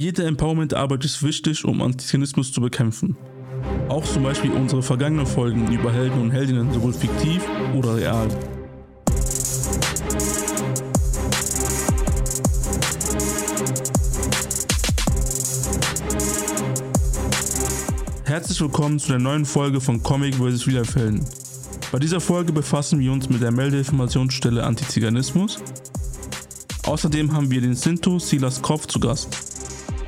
Jede Empowerment-Arbeit ist wichtig, um Antiziganismus zu bekämpfen. Auch zum Beispiel unsere vergangenen Folgen über Helden und Heldinnen, sowohl fiktiv oder real. Herzlich willkommen zu der neuen Folge von Comic vs. Helden. Bei dieser Folge befassen wir uns mit der Meldeinformationsstelle Antiziganismus. Außerdem haben wir den Sinto Silas Kopf zu Gast.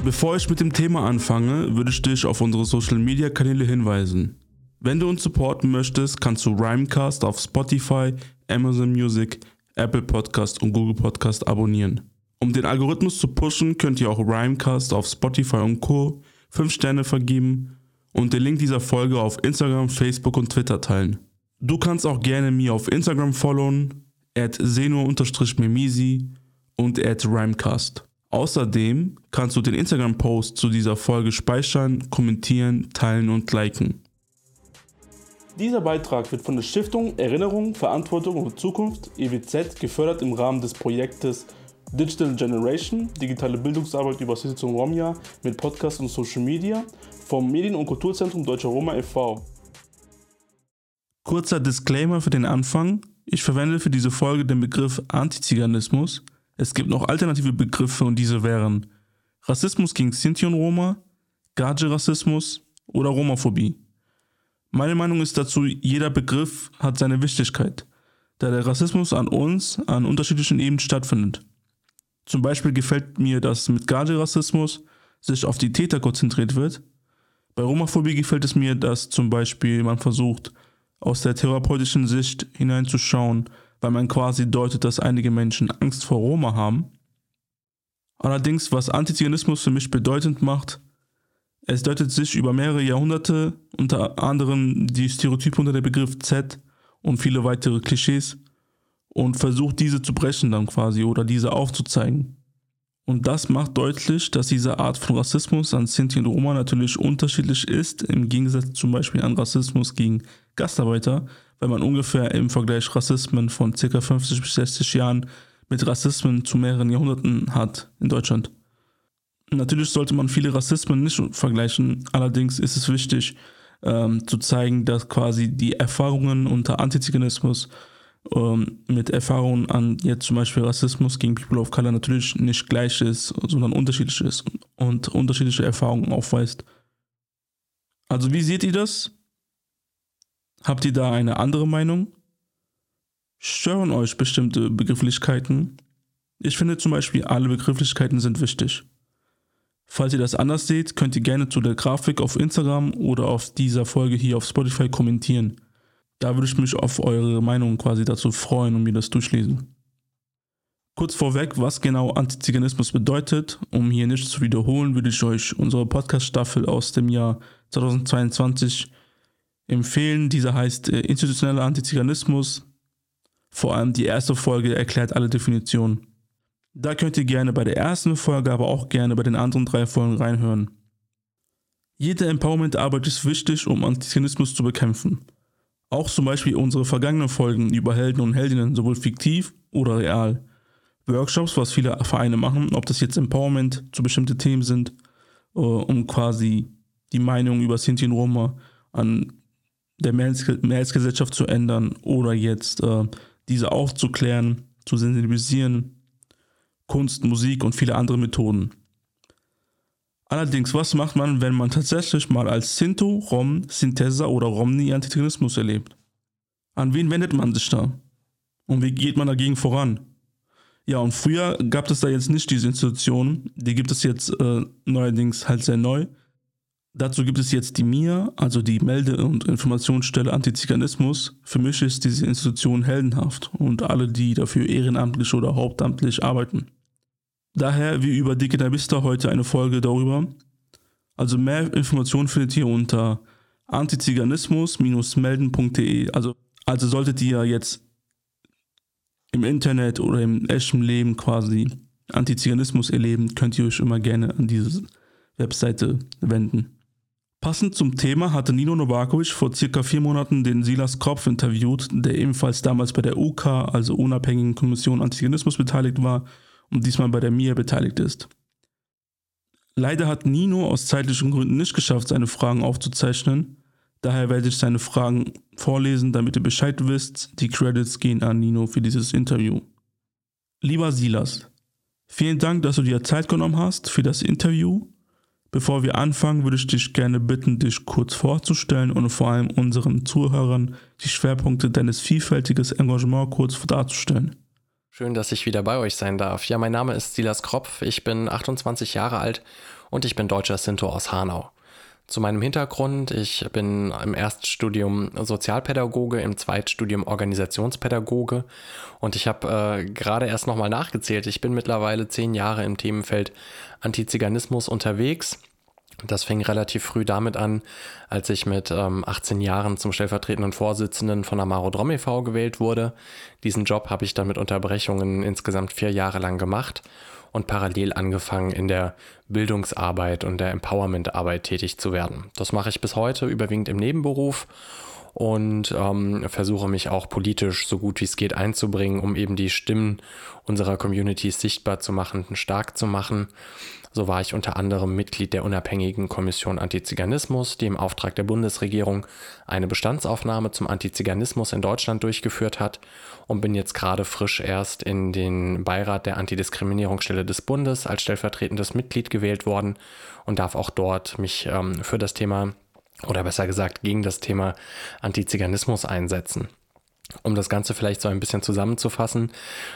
Bevor ich mit dem Thema anfange, würde ich dich auf unsere Social Media Kanäle hinweisen. Wenn du uns supporten möchtest, kannst du Rhymecast auf Spotify, Amazon Music, Apple Podcast und Google Podcast abonnieren. Um den Algorithmus zu pushen, könnt ihr auch Rhymecast auf Spotify und Co. 5 Sterne vergeben und den Link dieser Folge auf Instagram, Facebook und Twitter teilen. Du kannst auch gerne mir auf Instagram followen, at seno-memisi und at Rhymecast. Außerdem kannst du den Instagram-Post zu dieser Folge speichern, kommentieren, teilen und liken. Dieser Beitrag wird von der Stiftung Erinnerung, Verantwortung und Zukunft EWZ gefördert im Rahmen des Projektes Digital Generation, digitale Bildungsarbeit über Sitzung Romja mit Podcast und Social Media vom Medien- und Kulturzentrum Deutscher Roma e.V. Kurzer Disclaimer für den Anfang. Ich verwende für diese Folge den Begriff Antiziganismus, es gibt noch alternative Begriffe und diese wären Rassismus gegen Sinti und Roma, Gage-Rassismus oder Romaphobie. Meine Meinung ist dazu, jeder Begriff hat seine Wichtigkeit, da der Rassismus an uns an unterschiedlichen Ebenen stattfindet. Zum Beispiel gefällt mir, dass mit Gage-Rassismus sich auf die Täter konzentriert wird. Bei Romaphobie gefällt es mir, dass zum Beispiel man versucht, aus der therapeutischen Sicht hineinzuschauen, weil man quasi deutet, dass einige Menschen Angst vor Roma haben. Allerdings, was Antiziganismus für mich bedeutend macht, es deutet sich über mehrere Jahrhunderte, unter anderem die Stereotype unter dem Begriff Z und viele weitere Klischees, und versucht diese zu brechen dann quasi oder diese aufzuzeigen. Und das macht deutlich, dass diese Art von Rassismus an Sinti und Roma natürlich unterschiedlich ist, im Gegensatz zum Beispiel an Rassismus gegen Gastarbeiter, wenn man ungefähr im Vergleich Rassismen von ca. 50 bis 60 Jahren mit Rassismen zu mehreren Jahrhunderten hat in Deutschland. Natürlich sollte man viele Rassismen nicht vergleichen, allerdings ist es wichtig ähm, zu zeigen, dass quasi die Erfahrungen unter Antiziganismus ähm, mit Erfahrungen an jetzt zum Beispiel Rassismus gegen People of Color natürlich nicht gleich ist, sondern unterschiedlich ist und, unterschiedliche Erfahrungen aufweist. Also wie seht ihr das? Habt ihr da eine andere Meinung? Stören euch bestimmte Begrifflichkeiten? Ich finde zum Beispiel, alle Begrifflichkeiten sind wichtig. Falls ihr das anders seht, könnt ihr gerne zu der Grafik auf Instagram oder auf dieser Folge hier auf Spotify kommentieren. Da würde ich mich auf eure Meinung quasi dazu freuen und mir das durchlesen. Kurz vorweg, was genau Antiziganismus bedeutet, um hier nicht zu wiederholen, würde ich euch unsere Podcast-Staffel aus dem Jahr 2022 empfehlen. Diese heißt äh, Institutioneller Antiziganismus. Vor allem die erste Folge erklärt alle Definitionen. Da könnt ihr gerne bei der ersten Folge, aber auch gerne bei den anderen drei Folgen reinhören. Jede Empowerment-Arbeit ist wichtig, um Antiziganismus zu bekämpfen. Auch zum Beispiel unsere vergangenen Folgen über Helden und Heldinnen, sowohl fiktiv oder real. Workshops, was viele Vereine machen, ob das jetzt Empowerment zu bestimmten Themen sind, äh, um quasi die Meinung über Sinti und Roma an der Mehrheitsgesellschaft zu ändern oder jetzt äh, diese aufzuklären, zu sensibilisieren, Kunst, Musik und viele andere Methoden. Allerdings, was macht man, wenn man tatsächlich mal als Sinto, Rom, Sintesa oder Romni Antiziganismus erlebt? An wen wendet man sich da? Und wie geht man dagegen voran? Ja, und früher gab es da jetzt nicht diese Institutionen, die gibt es jetzt äh, neuerdings halt sehr neu. Dazu gibt es jetzt die MIA, also die Melde- und Informationsstelle Antiziganismus. Für mich ist diese Institution heldenhaft und alle, die dafür ehrenamtlich oder hauptamtlich arbeiten. Daher wie über der Vista heute eine Folge darüber. Also mehr Informationen findet ihr unter antiziganismus-melden.de. Also, also solltet ihr jetzt im Internet oder im echten Leben quasi Antiziganismus erleben, könnt ihr euch immer gerne an diese Webseite wenden. Passend zum Thema hatte Nino Novakovic vor circa vier Monaten den Silas Kopf interviewt, der ebenfalls damals bei der UK, also Unabhängigen Kommission Antiziganismus, beteiligt war und diesmal bei der MIA beteiligt ist. Leider hat Nino aus zeitlichen Gründen nicht geschafft, seine Fragen aufzuzeichnen. Daher werde ich seine Fragen vorlesen, damit ihr Bescheid wisst. Die Credits gehen an Nino für dieses Interview. Lieber Silas, vielen Dank, dass du dir Zeit genommen hast für das Interview. Bevor wir anfangen, würde ich dich gerne bitten, dich kurz vorzustellen und vor allem unseren Zuhörern die Schwerpunkte deines vielfältigen Engagements kurz darzustellen. Schön, dass ich wieder bei euch sein darf. Ja, mein Name ist Silas Kropf, ich bin 28 Jahre alt und ich bin deutscher Sinto aus Hanau. Zu meinem Hintergrund, ich bin im Erststudium Sozialpädagoge, im Zweitstudium Organisationspädagoge und ich habe äh, gerade erst nochmal nachgezählt. Ich bin mittlerweile zehn Jahre im Themenfeld Antiziganismus unterwegs. Das fing relativ früh damit an, als ich mit ähm, 18 Jahren zum stellvertretenden Vorsitzenden von Amaro Drom e.V. gewählt wurde. Diesen Job habe ich dann mit Unterbrechungen insgesamt vier Jahre lang gemacht und parallel angefangen in der Bildungsarbeit und der Empowerment-Arbeit tätig zu werden. Das mache ich bis heute überwiegend im Nebenberuf und ähm, versuche mich auch politisch so gut wie es geht einzubringen, um eben die Stimmen unserer Communities sichtbar zu machen, stark zu machen. So war ich unter anderem Mitglied der unabhängigen Kommission Antiziganismus, die im Auftrag der Bundesregierung eine Bestandsaufnahme zum Antiziganismus in Deutschland durchgeführt hat und bin jetzt gerade frisch erst in den Beirat der Antidiskriminierungsstelle des Bundes als stellvertretendes Mitglied gewählt worden und darf auch dort mich ähm, für das Thema oder besser gesagt gegen das Thema Antiziganismus einsetzen. Um das Ganze vielleicht so ein bisschen zusammenzufassen,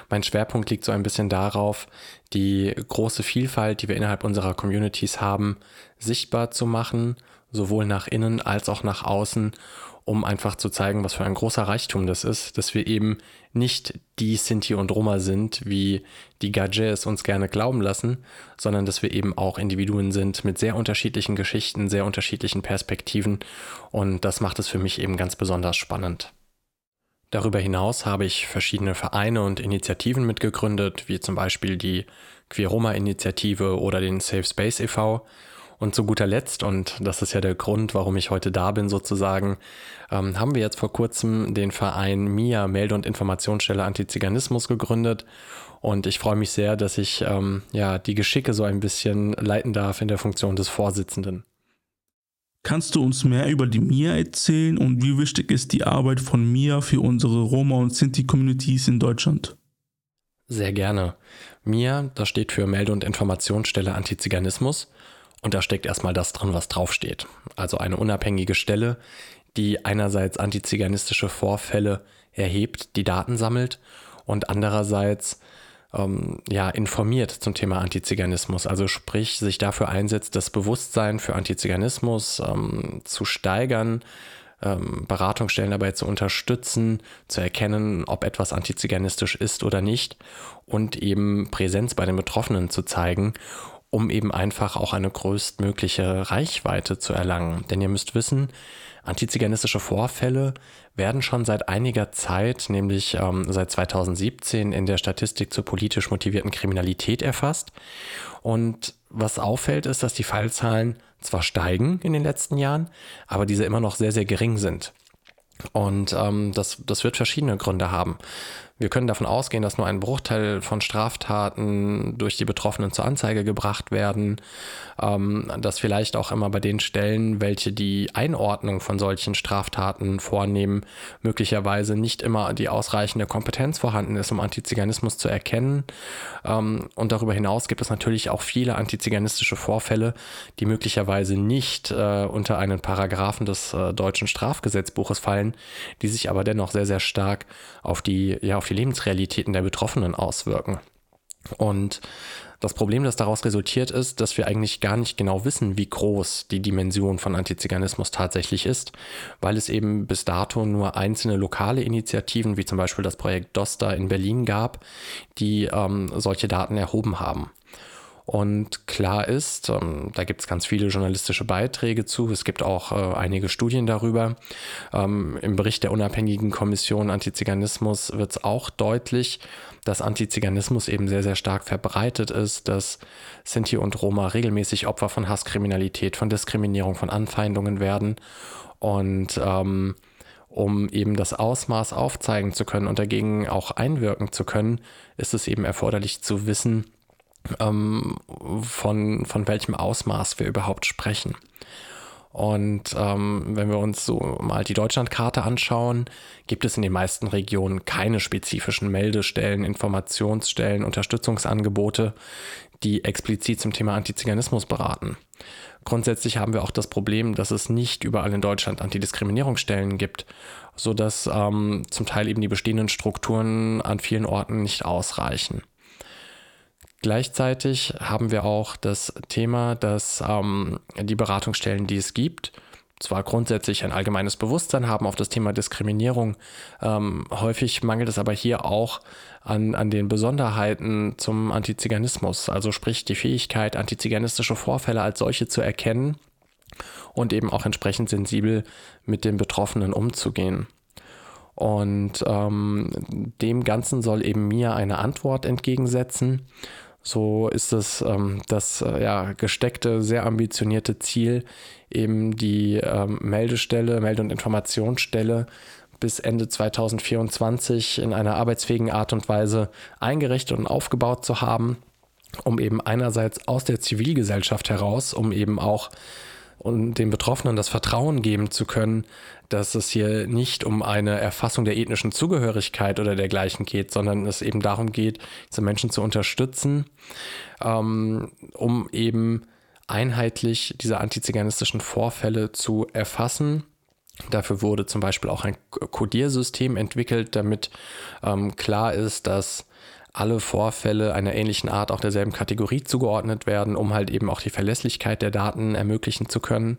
mein Schwerpunkt liegt so ein bisschen darauf, die große Vielfalt, die wir innerhalb unserer Communities haben, sichtbar zu machen, sowohl nach innen als auch nach außen, um einfach zu zeigen, was für ein großer Reichtum das ist, dass wir eben nicht die Sinti und Roma sind, wie die Gadget es uns gerne glauben lassen, sondern dass wir eben auch Individuen sind mit sehr unterschiedlichen Geschichten, sehr unterschiedlichen Perspektiven und das macht es für mich eben ganz besonders spannend. Darüber hinaus habe ich verschiedene Vereine und Initiativen mitgegründet, wie zum Beispiel die Queeroma-Initiative oder den Safe Space e.V. Und zu guter Letzt, und das ist ja der Grund, warum ich heute da bin sozusagen, ähm, haben wir jetzt vor kurzem den Verein MIA, Melde- und Informationsstelle Antiziganismus, gegründet. Und ich freue mich sehr, dass ich ähm, ja, die Geschicke so ein bisschen leiten darf in der Funktion des Vorsitzenden. Kannst du uns mehr über die MIA erzählen und wie wichtig ist die Arbeit von MIA für unsere Roma- und Sinti-Communities in Deutschland? Sehr gerne. MIA, das steht für Melde- und Informationsstelle Antiziganismus und da steckt erstmal das drin, was draufsteht. Also eine unabhängige Stelle, die einerseits antiziganistische Vorfälle erhebt, die Daten sammelt und andererseits ähm, ja, informiert zum Thema Antiziganismus. Also sprich, sich dafür einsetzt, das Bewusstsein für Antiziganismus ähm, zu steigern, ähm, Beratungsstellen dabei zu unterstützen, zu erkennen, ob etwas antiziganistisch ist oder nicht und eben Präsenz bei den Betroffenen zu zeigen um eben einfach auch eine größtmögliche Reichweite zu erlangen. Denn ihr müsst wissen, antiziganistische Vorfälle werden schon seit einiger Zeit, nämlich ähm, seit 2017, in der Statistik zur politisch motivierten Kriminalität erfasst. Und was auffällt, ist, dass die Fallzahlen zwar steigen in den letzten Jahren, aber diese immer noch sehr, sehr gering sind. Und ähm, das, das wird verschiedene Gründe haben. Wir können davon ausgehen, dass nur ein Bruchteil von Straftaten durch die Betroffenen zur Anzeige gebracht werden, ähm, dass vielleicht auch immer bei den Stellen, welche die Einordnung von solchen Straftaten vornehmen, möglicherweise nicht immer die ausreichende Kompetenz vorhanden ist, um Antiziganismus zu erkennen. Ähm, und darüber hinaus gibt es natürlich auch viele antiziganistische Vorfälle, die möglicherweise nicht äh, unter einen Paragraphen des äh, deutschen Strafgesetzbuches fallen, die sich aber dennoch sehr, sehr stark auf die, ja, auf die Lebensrealitäten der Betroffenen auswirken. Und das Problem, das daraus resultiert, ist, dass wir eigentlich gar nicht genau wissen, wie groß die Dimension von Antiziganismus tatsächlich ist, weil es eben bis dato nur einzelne lokale Initiativen, wie zum Beispiel das Projekt DOSTA in Berlin gab, die ähm, solche Daten erhoben haben. Und klar ist, ähm, da gibt es ganz viele journalistische Beiträge zu. Es gibt auch äh, einige Studien darüber. Ähm, Im Bericht der unabhängigen Kommission Antiziganismus wird es auch deutlich, dass Antiziganismus eben sehr, sehr stark verbreitet ist, dass Sinti und Roma regelmäßig Opfer von Hasskriminalität, von Diskriminierung, von Anfeindungen werden. Und ähm, um eben das Ausmaß aufzeigen zu können und dagegen auch einwirken zu können, ist es eben erforderlich zu wissen, ähm, von, von welchem Ausmaß wir überhaupt sprechen. Und ähm, wenn wir uns so mal die Deutschlandkarte anschauen, gibt es in den meisten Regionen keine spezifischen Meldestellen, Informationsstellen, Unterstützungsangebote, die explizit zum Thema Antiziganismus beraten. Grundsätzlich haben wir auch das Problem, dass es nicht überall in Deutschland Antidiskriminierungsstellen gibt, sodass ähm, zum Teil eben die bestehenden Strukturen an vielen Orten nicht ausreichen. Gleichzeitig haben wir auch das Thema, dass ähm, die Beratungsstellen, die es gibt, zwar grundsätzlich ein allgemeines Bewusstsein haben auf das Thema Diskriminierung, ähm, häufig mangelt es aber hier auch an, an den Besonderheiten zum Antiziganismus, also sprich die Fähigkeit, antiziganistische Vorfälle als solche zu erkennen und eben auch entsprechend sensibel mit den Betroffenen umzugehen. Und ähm, dem Ganzen soll eben mir eine Antwort entgegensetzen. So ist es ähm, das äh, ja, gesteckte, sehr ambitionierte Ziel, eben die ähm, Meldestelle, Melde- und Informationsstelle bis Ende 2024 in einer arbeitsfähigen Art und Weise eingerichtet und aufgebaut zu haben, um eben einerseits aus der Zivilgesellschaft heraus, um eben auch und den Betroffenen das Vertrauen geben zu können, dass es hier nicht um eine Erfassung der ethnischen Zugehörigkeit oder dergleichen geht, sondern es eben darum geht, diese Menschen zu unterstützen, ähm, um eben einheitlich diese antiziganistischen Vorfälle zu erfassen. Dafür wurde zum Beispiel auch ein Codiersystem entwickelt, damit ähm, klar ist, dass alle Vorfälle einer ähnlichen Art auch derselben Kategorie zugeordnet werden, um halt eben auch die Verlässlichkeit der Daten ermöglichen zu können.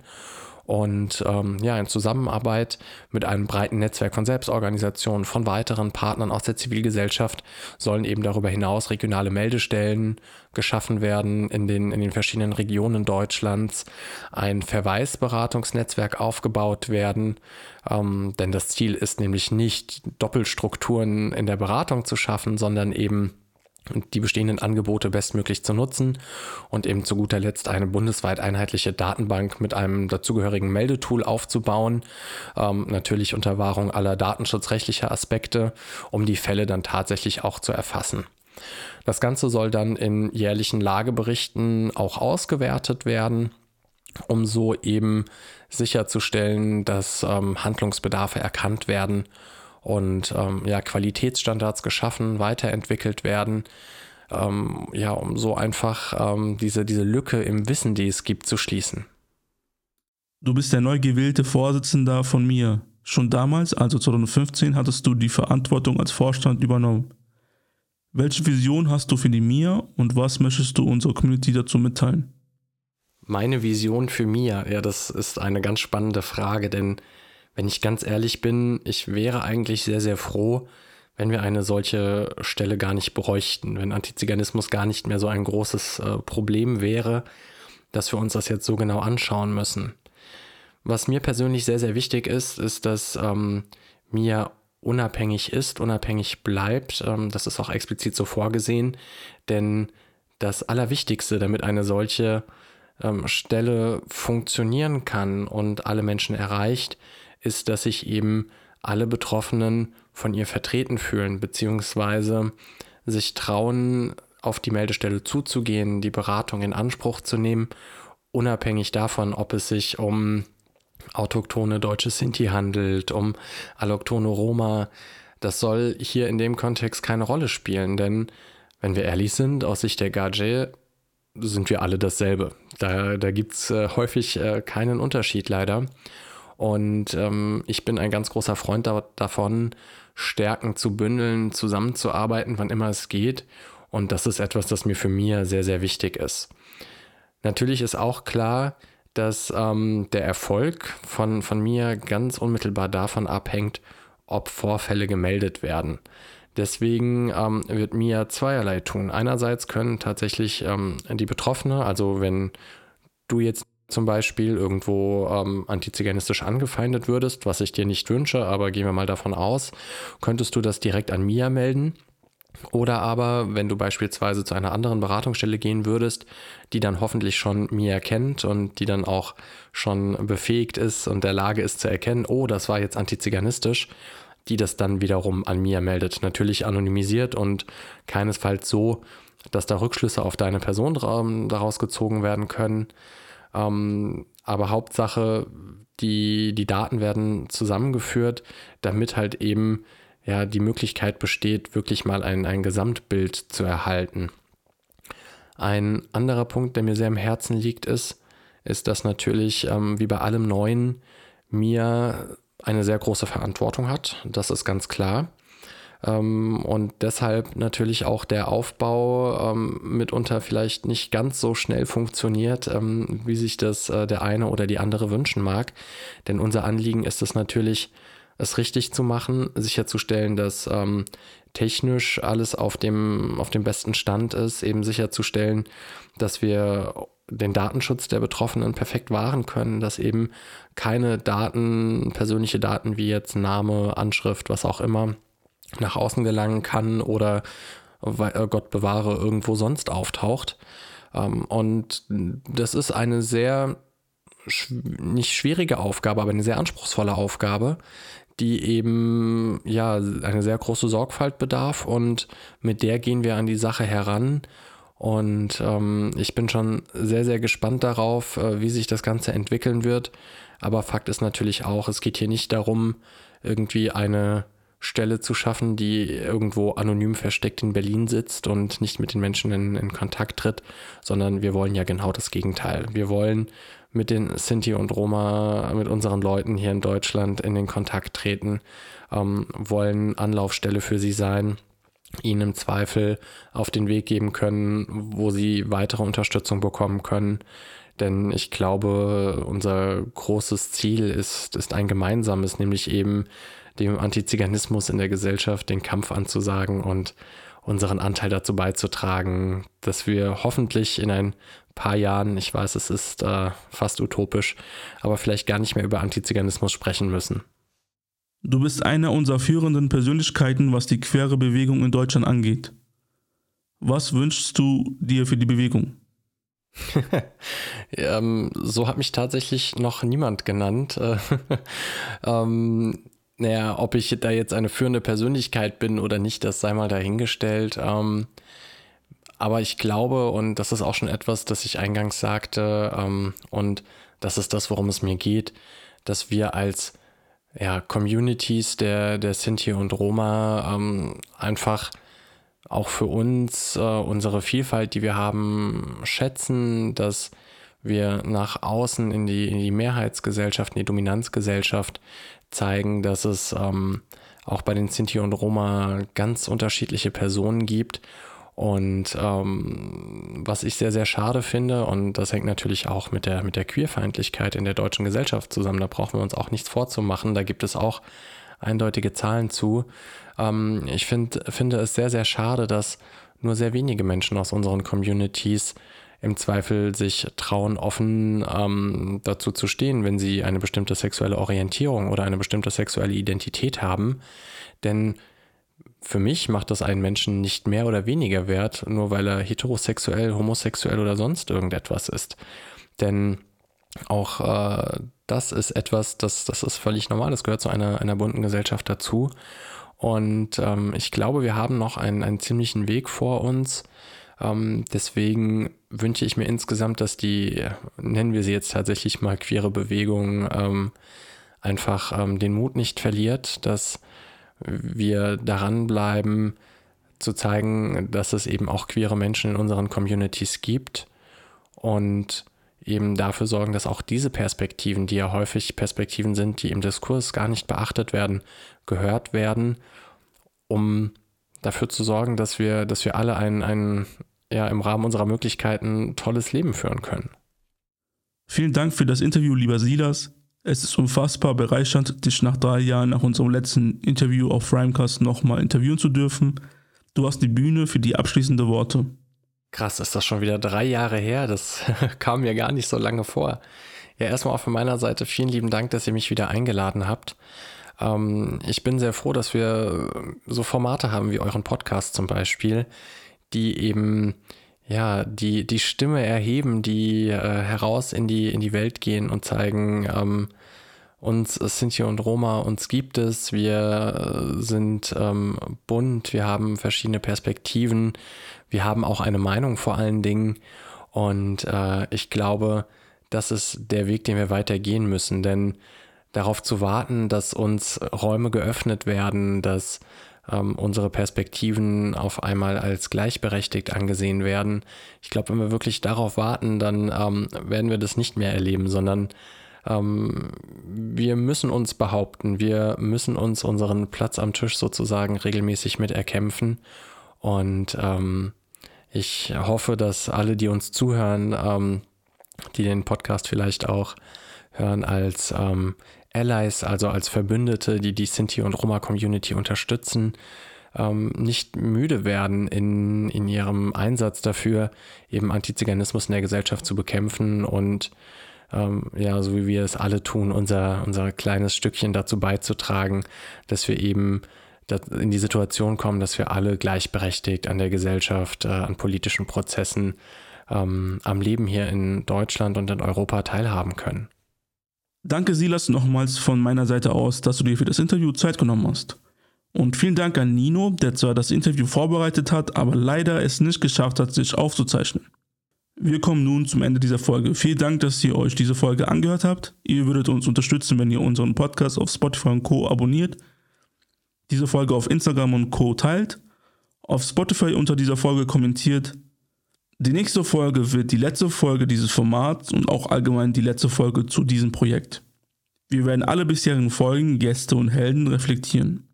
Und ähm, ja, in Zusammenarbeit mit einem breiten Netzwerk von Selbstorganisationen, von weiteren Partnern aus der Zivilgesellschaft sollen eben darüber hinaus regionale Meldestellen geschaffen werden in den, in den verschiedenen Regionen Deutschlands, ein Verweisberatungsnetzwerk aufgebaut werden. Ähm, denn das Ziel ist nämlich nicht, Doppelstrukturen in der Beratung zu schaffen, sondern eben die bestehenden Angebote bestmöglich zu nutzen und eben zu guter Letzt eine bundesweit einheitliche Datenbank mit einem dazugehörigen Meldetool aufzubauen, ähm, natürlich unter Wahrung aller datenschutzrechtlicher Aspekte, um die Fälle dann tatsächlich auch zu erfassen. Das Ganze soll dann in jährlichen Lageberichten auch ausgewertet werden, um so eben sicherzustellen, dass ähm, Handlungsbedarfe erkannt werden und ähm, ja, Qualitätsstandards geschaffen, weiterentwickelt werden, ähm, ja, um so einfach ähm, diese, diese Lücke im Wissen, die es gibt, zu schließen. Du bist der neu gewählte Vorsitzender von mir. Schon damals, also 2015, hattest du die Verantwortung als Vorstand übernommen. Welche Vision hast du für die MIA und was möchtest du unserer Community dazu mitteilen? Meine Vision für MIA, ja, das ist eine ganz spannende Frage, denn wenn ich ganz ehrlich bin, ich wäre eigentlich sehr, sehr froh, wenn wir eine solche Stelle gar nicht bräuchten, wenn Antiziganismus gar nicht mehr so ein großes äh, Problem wäre, dass wir uns das jetzt so genau anschauen müssen. Was mir persönlich sehr, sehr wichtig ist, ist, dass ähm, mir unabhängig ist, unabhängig bleibt. Ähm, das ist auch explizit so vorgesehen, denn das Allerwichtigste, damit eine solche ähm, Stelle funktionieren kann und alle Menschen erreicht, ist, dass sich eben alle Betroffenen von ihr vertreten fühlen, beziehungsweise sich trauen, auf die Meldestelle zuzugehen, die Beratung in Anspruch zu nehmen, unabhängig davon, ob es sich um autochtone deutsche Sinti handelt, um allochtone Roma. Das soll hier in dem Kontext keine Rolle spielen, denn wenn wir ehrlich sind, aus Sicht der Gage sind wir alle dasselbe. Da, da gibt es äh, häufig äh, keinen Unterschied leider. Und ähm, ich bin ein ganz großer Freund da davon, Stärken zu bündeln, zusammenzuarbeiten, wann immer es geht. Und das ist etwas, das mir für mir sehr, sehr wichtig ist. Natürlich ist auch klar, dass ähm, der Erfolg von, von mir ganz unmittelbar davon abhängt, ob Vorfälle gemeldet werden. Deswegen ähm, wird mir zweierlei tun. Einerseits können tatsächlich ähm, die Betroffene, also wenn du jetzt zum Beispiel irgendwo ähm, antiziganistisch angefeindet würdest, was ich dir nicht wünsche, aber gehen wir mal davon aus, könntest du das direkt an Mia melden. Oder aber, wenn du beispielsweise zu einer anderen Beratungsstelle gehen würdest, die dann hoffentlich schon Mia kennt und die dann auch schon befähigt ist und der Lage ist zu erkennen, oh, das war jetzt antiziganistisch, die das dann wiederum an Mia meldet. Natürlich anonymisiert und keinesfalls so, dass da Rückschlüsse auf deine Person daraus gezogen werden können. Ähm, aber Hauptsache, die, die Daten werden zusammengeführt, damit halt eben ja die Möglichkeit besteht, wirklich mal ein, ein Gesamtbild zu erhalten. Ein anderer Punkt, der mir sehr am Herzen liegt, ist, ist, dass natürlich, ähm, wie bei allem Neuen, mir eine sehr große Verantwortung hat. Das ist ganz klar. Ähm, und deshalb natürlich auch der Aufbau ähm, mitunter vielleicht nicht ganz so schnell funktioniert, ähm, wie sich das äh, der eine oder die andere wünschen mag. Denn unser Anliegen ist es natürlich, es richtig zu machen, sicherzustellen, dass ähm, technisch alles auf dem, auf dem besten Stand ist, eben sicherzustellen, dass wir den Datenschutz der Betroffenen perfekt wahren können, dass eben keine Daten, persönliche Daten wie jetzt Name, Anschrift, was auch immer, nach außen gelangen kann oder äh, Gott bewahre irgendwo sonst auftaucht. Ähm, und das ist eine sehr nicht schwierige Aufgabe, aber eine sehr anspruchsvolle Aufgabe, die eben ja eine sehr große Sorgfalt bedarf und mit der gehen wir an die Sache heran. Und ähm, ich bin schon sehr, sehr gespannt darauf, äh, wie sich das Ganze entwickeln wird. Aber Fakt ist natürlich auch, es geht hier nicht darum, irgendwie eine Stelle zu schaffen, die irgendwo anonym versteckt in Berlin sitzt und nicht mit den Menschen in, in Kontakt tritt, sondern wir wollen ja genau das Gegenteil. Wir wollen mit den Sinti und Roma, mit unseren Leuten hier in Deutschland in den Kontakt treten, ähm, wollen Anlaufstelle für sie sein, ihnen im Zweifel auf den Weg geben können, wo sie weitere Unterstützung bekommen können. Denn ich glaube, unser großes Ziel ist, ist ein gemeinsames, nämlich eben dem Antiziganismus in der Gesellschaft den Kampf anzusagen und unseren Anteil dazu beizutragen, dass wir hoffentlich in ein paar Jahren, ich weiß, es ist äh, fast utopisch, aber vielleicht gar nicht mehr über Antiziganismus sprechen müssen. Du bist eine unserer führenden Persönlichkeiten, was die queere Bewegung in Deutschland angeht. Was wünschst du dir für die Bewegung? ähm, so hat mich tatsächlich noch niemand genannt. ähm, naja, ob ich da jetzt eine führende Persönlichkeit bin oder nicht, das sei mal dahingestellt. Ähm, aber ich glaube, und das ist auch schon etwas, das ich eingangs sagte, ähm, und das ist das, worum es mir geht, dass wir als ja, Communities der, der Sinti und Roma ähm, einfach auch für uns äh, unsere Vielfalt, die wir haben, schätzen, dass wir nach außen in die, in die Mehrheitsgesellschaft, in die Dominanzgesellschaft zeigen, dass es ähm, auch bei den Sinti und Roma ganz unterschiedliche Personen gibt. Und ähm, was ich sehr, sehr schade finde, und das hängt natürlich auch mit der, mit der Queerfeindlichkeit in der deutschen Gesellschaft zusammen, da brauchen wir uns auch nichts vorzumachen, da gibt es auch eindeutige Zahlen zu. Ähm, ich find, finde es sehr, sehr schade, dass nur sehr wenige Menschen aus unseren Communities im Zweifel sich trauen, offen ähm, dazu zu stehen, wenn sie eine bestimmte sexuelle Orientierung oder eine bestimmte sexuelle Identität haben. Denn für mich macht das einen Menschen nicht mehr oder weniger wert, nur weil er heterosexuell, homosexuell oder sonst irgendetwas ist. Denn auch äh, das ist etwas, das, das ist völlig normal, das gehört zu einer, einer bunten Gesellschaft dazu. Und ähm, ich glaube, wir haben noch einen, einen ziemlichen Weg vor uns, ähm, deswegen wünsche ich mir insgesamt, dass die, nennen wir sie jetzt tatsächlich mal queere Bewegung, ähm, einfach ähm, den Mut nicht verliert, dass wir daran bleiben, zu zeigen, dass es eben auch queere Menschen in unseren Communities gibt und eben dafür sorgen, dass auch diese Perspektiven, die ja häufig Perspektiven sind, die im Diskurs gar nicht beachtet werden, gehört werden, um dafür zu sorgen, dass wir, dass wir alle ein, ein, ja, im Rahmen unserer Möglichkeiten tolles Leben führen können. Vielen Dank für das Interview, lieber Silas. Es ist unfassbar bereichernd, dich nach drei Jahren nach unserem letzten Interview auf Rhymecast nochmal interviewen zu dürfen. Du hast die Bühne für die abschließenden Worte. Krass, ist das schon wieder drei Jahre her? Das kam mir gar nicht so lange vor. Ja, erstmal auch von meiner Seite vielen lieben Dank, dass ihr mich wieder eingeladen habt. Ähm, ich bin sehr froh, dass wir so Formate haben wie euren Podcast zum Beispiel, die eben ja, die, die Stimme erheben, die äh, heraus in die, in die Welt gehen und zeigen, ähm, uns Sinti und Roma, uns gibt es, wir sind ähm, bunt, wir haben verschiedene Perspektiven, wir haben auch eine Meinung vor allen Dingen. Und äh, ich glaube, das ist der Weg, den wir weitergehen müssen, denn darauf zu warten, dass uns Räume geöffnet werden, dass ähm, unsere Perspektiven auf einmal als gleichberechtigt angesehen werden. Ich glaube, wenn wir wirklich darauf warten, dann ähm, werden wir das nicht mehr erleben, sondern ähm, wir müssen uns behaupten, wir müssen uns unseren Platz am Tisch sozusagen regelmäßig mit erkämpfen. Und ähm, ich hoffe, dass alle, die uns zuhören, ähm, die den Podcast vielleicht auch hören als ähm, Allies, also als Verbündete, die die Sinti- und Roma-Community unterstützen, ähm, nicht müde werden in, in ihrem Einsatz dafür, eben Antiziganismus in der Gesellschaft zu bekämpfen und ähm, ja, so wie wir es alle tun, unser, unser kleines Stückchen dazu beizutragen, dass wir eben in die Situation kommen, dass wir alle gleichberechtigt an der Gesellschaft, äh, an politischen Prozessen, ähm, am Leben hier in Deutschland und in Europa teilhaben können. Danke, Silas, nochmals von meiner Seite aus, dass du dir für das Interview Zeit genommen hast. Und vielen Dank an Nino, der zwar das Interview vorbereitet hat, aber leider es nicht geschafft hat, sich aufzuzeichnen. Wir kommen nun zum Ende dieser Folge. Vielen Dank, dass ihr euch diese Folge angehört habt. Ihr würdet uns unterstützen, wenn ihr unseren Podcast auf Spotify und Co. abonniert, diese Folge auf Instagram und Co. teilt, auf Spotify unter dieser Folge kommentiert. Die nächste Folge wird die letzte Folge dieses Formats und auch allgemein die letzte Folge zu diesem Projekt. Wir werden alle bisherigen Folgen, Gäste und Helden reflektieren.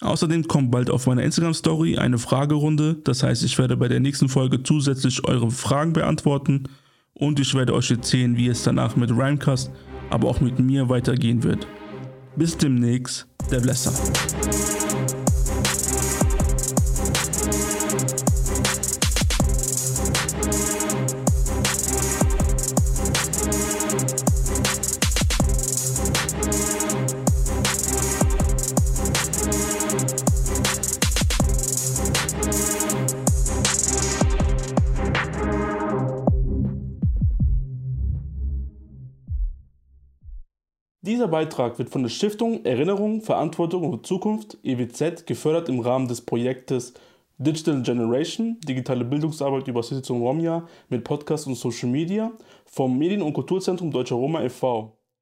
Außerdem kommt bald auf meiner Instagram-Story eine Fragerunde, das heißt, ich werde bei der nächsten Folge zusätzlich eure Fragen beantworten und ich werde euch erzählen, wie es danach mit Rhymecast, aber auch mit mir weitergehen wird. Bis demnächst, der Blesser. Beitrag wird von der Stiftung Erinnerung, Verantwortung und Zukunft EWZ gefördert im Rahmen des Projektes Digital Generation, digitale Bildungsarbeit über Sitzung Romja mit Podcast und Social Media vom Medien- und Kulturzentrum Deutscher Roma e.V.